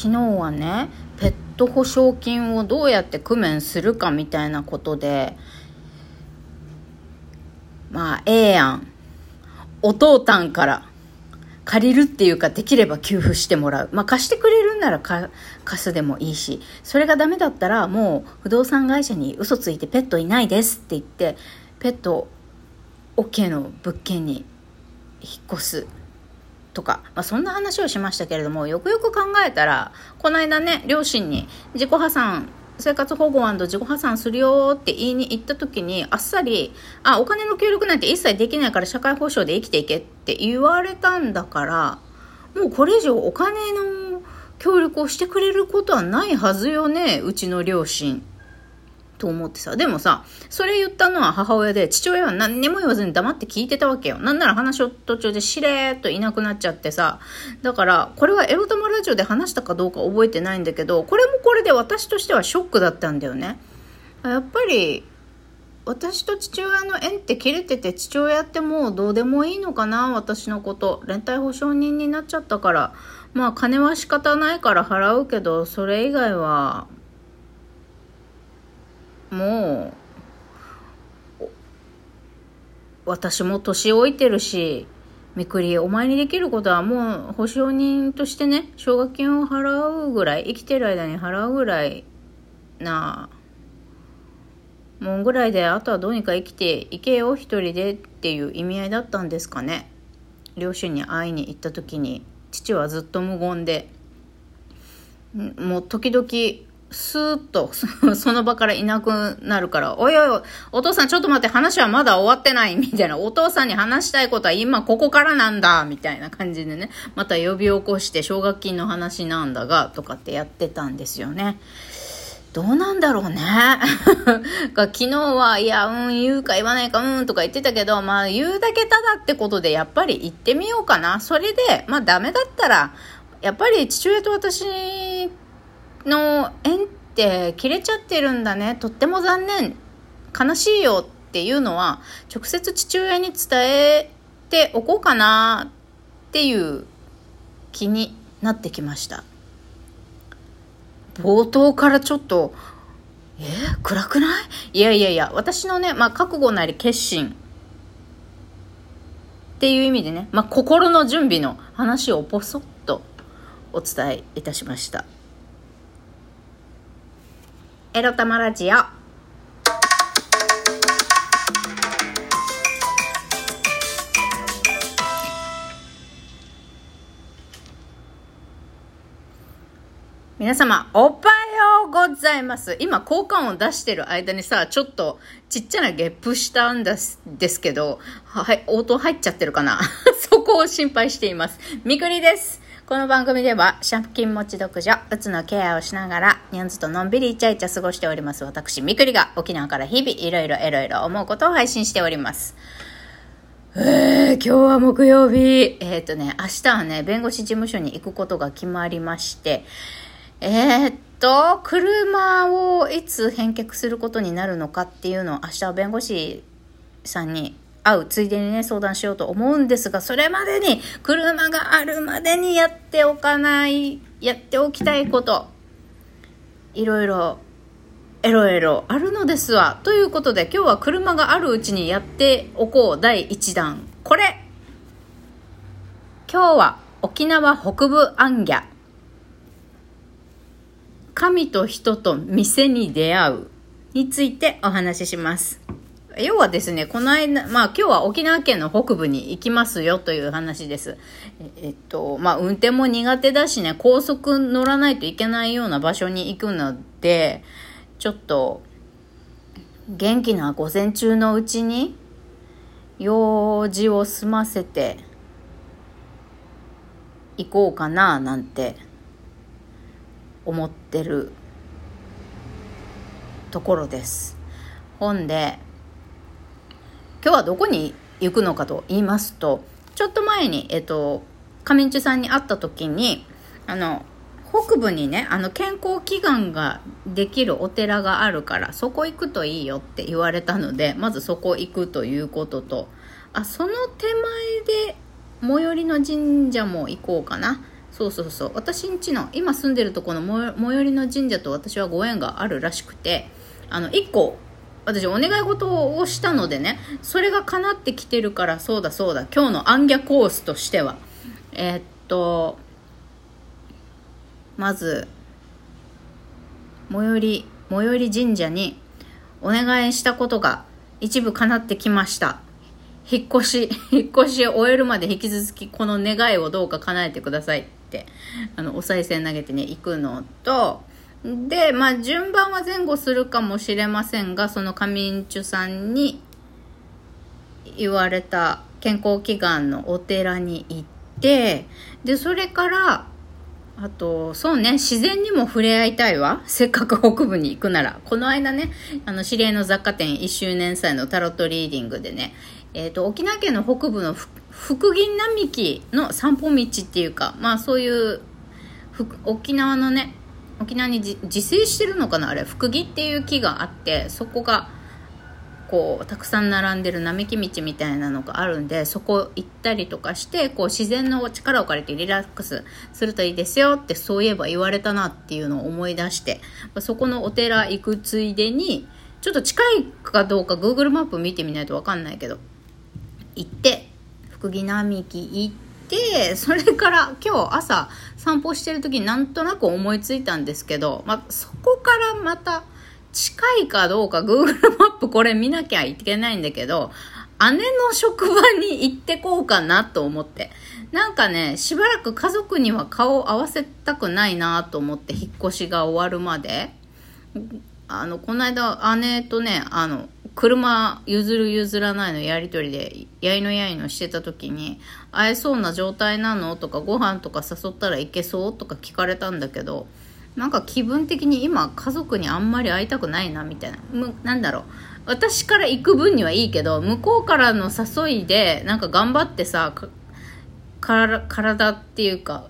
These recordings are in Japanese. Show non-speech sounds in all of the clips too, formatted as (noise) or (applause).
昨日はねペット保証金をどうやって工面するかみたいなことでまあええやん。お父たんから借りるっていうかできれば給付してもらう。まあ貸してくれるんなら貸すでもいいし、それがダメだったらもう不動産会社に嘘ついてペットいないですって言って、ペット OK の物件に引っ越す。とか、まあ、そんな話をしましたけれども、よくよく考えたら、この間ね、両親に自己破産生活保護自己破産するよって言いに行った時にあっさりあお金の協力なんて一切できないから社会保障で生きていけって言われたんだからもうこれ以上お金の協力をしてくれることはないはずよねうちの両親。と思ってさ。でもさ、それ言ったのは母親で、父親は何にも言わずに黙って聞いてたわけよ。なんなら話を途中でしれーっといなくなっちゃってさ。だから、これはエロ玉ラジオで話したかどうか覚えてないんだけど、これもこれで私としてはショックだったんだよね。やっぱり、私と父親の縁って切れてて父親ってもうどうでもいいのかな私のこと連帯保証人になっちゃったからまあ金は仕方ないから払うけどそれ以外はもう私も年老いてるしみくりお前にできることはもう保証人としてね奨学金を払うぐらい生きてる間に払うぐらいなもんぐらいであとはどうにか生きていけよ一人でっていう意味合いだったんですかね。両親に会いに行った時に父はずっと無言でもう時々スーッと (laughs) その場からいなくなるから、おいおいお、お父さんちょっと待って、話はまだ終わってない、みたいな。お父さんに話したいことは今ここからなんだ、みたいな感じでね。また呼び起こして奨学金の話なんだが、とかってやってたんですよね。どうなんだろうね。(laughs) 昨日は、いや、うん、言うか言わないか、うん、とか言ってたけど、まあ、言うだけただってことで、やっぱり言ってみようかな。それで、まあ、ダメだったら、やっぱり父親と私の縁って切れちゃってるんだね。とっても残念。悲しいよっていうのは、直接父親に伝えておこうかなっていう気になってきました。冒頭からちょっと、え？ー、暗くない？いやいやいや、私のね、まあ、覚悟なり決心っていう意味でね、まあ、心の準備の話をポソッとお伝えいたしました。エロ玉ラジオ皆様、おはようございます。今、効果音出してる間にさ、ちょっとちっちゃなゲップしたんですですけど、はい、応答入っちゃってるかな？(laughs) そこを心配しています。みくりです。この番組では、借金持ち独女、うつのケアをしながら、ニャンズとのんびりイチャイチャ過ごしております私、みくりが沖縄から日々いろいろいろいろ思うことを配信しております。えー、今日は木曜日。えっ、とね、明日はね、弁護士事務所に行くことが決まりまして、えー、っと、車をいつ返却することになるのかっていうのを明日は弁護士さんに会うついでにね、相談しようと思うんですが、それまでに、車があるまでにやっておかない、やっておきたいこと、いろいろ、エロエロあるのですわ。ということで、今日は車があるうちにやっておこう第1弾。これ今日は沖縄北部アンギャ。神と人と店に出会うについてお話しします。要はですね、この間、まあ今日は沖縄県の北部に行きますよという話です。えっと、まあ運転も苦手だしね、高速乗らないといけないような場所に行くので、ちょっと、元気な午前中のうちに、用事を済ませて、行こうかな、なんて、思ってるところです。本で、今日はどこに行くのかと言いますと、ちょっと前に、えっと、上地さんに会った時に、あの、北部にね、あの、健康祈願ができるお寺があるから、そこ行くといいよって言われたので、まずそこ行くということと、あ、その手前で、最寄りの神社も行こうかな。そうそうそう私んちの今住んでるとこの最寄りの神社と私はご縁があるらしくてあの1個私お願い事をしたのでねそれが叶ってきてるからそうだそうだ今日の暗ャコースとしては。えー、っとまず最寄り最寄り神社にお願いしたことが一部叶ってきました。引っ越し (laughs) 引っ越しを終えるまで引き続きこの願いをどうか叶えてくださいってあのお賽銭投げてね行くのとで、まあ、順番は前後するかもしれませんが、そのカミンチュさんに言われた健康祈願のお寺に行って、で、それから、あと、そうね、自然にも触れ合いたいわ。せっかく北部に行くなら。この間ね、あの、知り合いの雑貨店1周年祭のタロットリーディングでね、えっ、ー、と、沖縄県の北部の福銀並木の散歩道っていうか、まあそういう、沖縄のね、沖縄に自生してるのかなあれ福木っていう木があってそこがこうたくさん並んでる並木道みたいなのがあるんでそこ行ったりとかしてこう自然の力を借りてリラックスするといいですよってそういえば言われたなっていうのを思い出してそこのお寺行くついでにちょっと近いかどうか Google マップ見てみないと分かんないけど行って福木並木行っててそれから今日朝散歩してる時になんとなく思いついたんですけど、まあ、そこからまた近いかどうか Google マップこれ見なきゃいけないんだけど姉の職場に行ってこうかなと思って。なんかね、しばらく家族には顔を合わせたくないなと思って引っ越しが終わるまで。あの、この間姉とね、あの、車譲る譲らないのやり取りでやいのやいのしてた時に会えそうな状態なの？とかご飯とか誘ったらいけそう？とか聞かれたんだけどなんか気分的に今家族にあんまり会いたくないなみたいな。なんだろう。私から行く分にはいいけど向こうからの誘いでなんか頑張ってさ体っていうか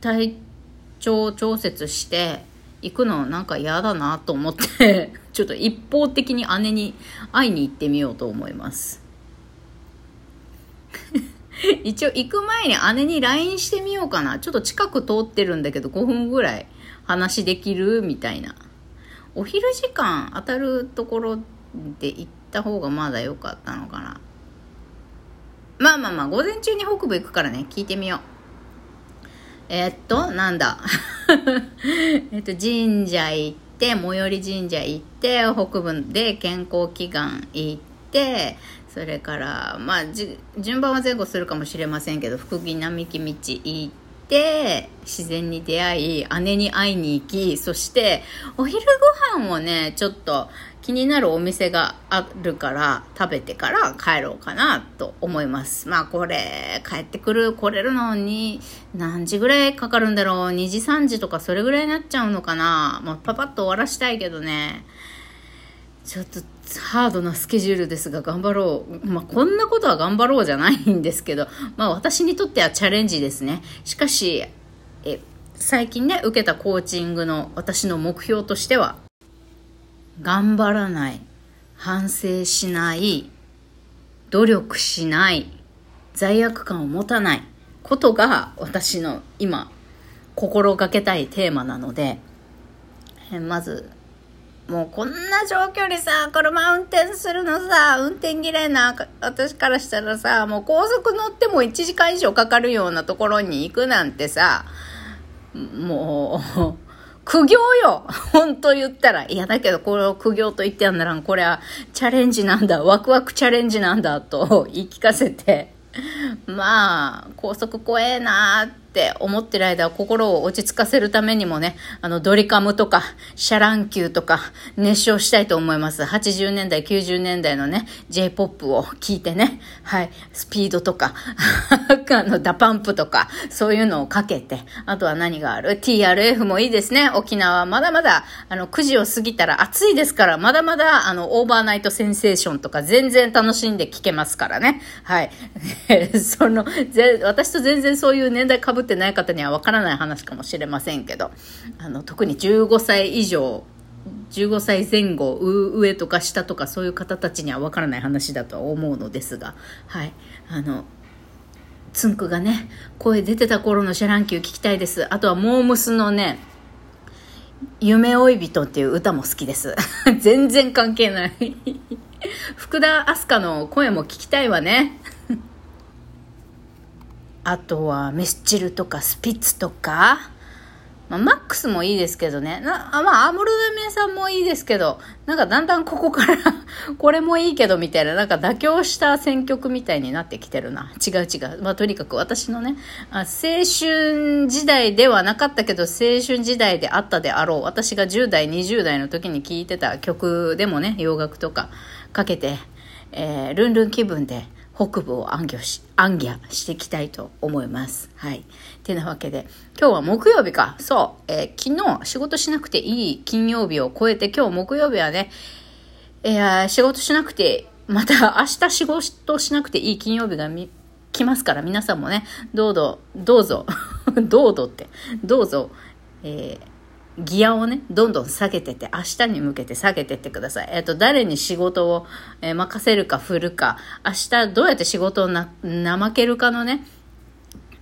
体調調節して行くのなんか嫌だなと思って。ちょっと一方的に姉に会いに行ってみようと思います。(laughs) 一応行く前に姉に LINE してみようかな。ちょっと近く通ってるんだけど5分ぐらい話できるみたいな。お昼時間当たるところで行った方がまだ良かったのかな。まあまあまあ午前中に北部行くからね。聞いてみよう。えー、っと、なんだ。(laughs) えっと、神社行って、最寄り神社行って、北部で健康祈願行って、それから、まあ、順番は前後するかもしれませんけど、福木並木道行って、自然に出会い、姉に会いに行き、そして、お昼ご飯をね、ちょっと、気になるお店があるから食べてから帰ろうかなと思います。まあこれ帰ってくる、来れるのに何時ぐらいかかるんだろう ?2 時3時とかそれぐらいになっちゃうのかな？まあパパッと終わらしたいけどね。ちょっとハードなスケジュールですが頑張ろう。まあこんなことは頑張ろうじゃないんですけど、まあ私にとってはチャレンジですね。しかし、え最近ね、受けたコーチングの私の目標としては、頑張らない、反省しない、努力しない、罪悪感を持たないことが私の今心がけたいテーマなので、まず、もうこんな長距離さ、車運転するのさ、運転嫌いな私からしたらさ、もう高速乗っても1時間以上かかるようなところに行くなんてさ、もう、苦行よ本当言ったら。いや、だけどこれを苦行と言ってやんならん。これはチャレンジなんだ。ワクワクチャレンジなんだと言い聞かせて。まあ、高速怖えなーって。って思ってる間心を落ち着かせるためにもね、あのドリカムとかシャ乱Q とか熱唱したいと思います。80年代、90年代のね、J-POP を聴いてね、はい、スピードとか、(laughs) あの DA PUMP とか、そういうのをかけて、あとは何がある ?TRF もいいですね。沖縄まだまだ、あの9時を過ぎたら暑いですから、まだまだあのオーバーナイトセンセーションとか全然楽しんで聴けますからね。はい。(laughs) その、ぜ私と全然そういう年代被っててない方にはわからない話かもしれませんけど、あの、特に15歳以上、15歳前後、上とか下とかそういう方たちにはわからない話だとは思うのですが、はい。あの、つんくがね、声出てた頃のシャ乱Q 聞きたいです。あとはモー娘。のね、夢追い人っていう歌も好きです。(laughs) 全然関係ない福田明日香の声も聞きたいわね。(laughs) あとはメスチルとかスピッツとか、まあ、マックスもいいですけどね。なあまあ、アムロダメさんもいいですけど、なんかだんだんここから (laughs) これもいいけどみたいな、なんか妥協した選曲みたいになってきてるな。違う違う。まあ、とにかく私のね、あ青春時代ではなかったけど、青春時代であったであろう。私が10代、20代の時に聴いてた曲でもね、洋楽とかかけて、えー、ルンルン気分で、北部を暗挙し、暗記していきたいと思います。はい。てなわけで、今日は木曜日か。そう。えー、昨日仕事しなくていい金曜日を超えて、今日木曜日はね、えー、仕事しなくて、また明日仕事しなくていい金曜日が来ますから、皆さんもね、どうぞ、どうぞ、どうぞって、どうぞ、えーギアをね、どんどん下げてて、明日に向けて下げてってください。えっ、と、誰に仕事を、えー、任せるか振るか、明日どうやって仕事をな、怠けるかのね、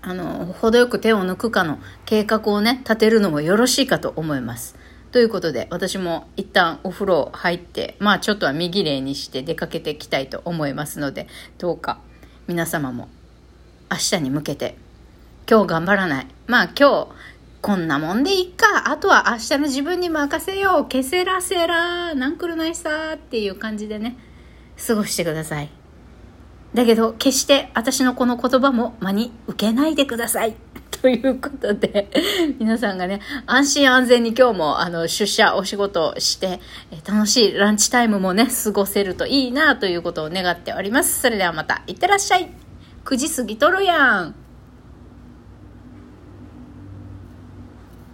あの、程よく手を抜くかの計画をね、立てるのもよろしいかと思います。ということで、私も一旦お風呂入って、まあちょっとは右礼にして出かけていきたいと思いますので、どうか皆様も明日に向けて、今日頑張らない。まあ今日、こんなもんでいっか。あとは明日の自分に任せよう。ケセラセラ、なんくるないさっていう感じでね、過ごしてください。だけど、決して私のこの言葉も真に受けないでください。(laughs) ということで、皆さんがね、安心安全に今日もあの出社、お仕事して、楽しいランチタイムもね、過ごせるといいなということを願っております。それではまた、いってらっしゃい。9時過ぎとるやん。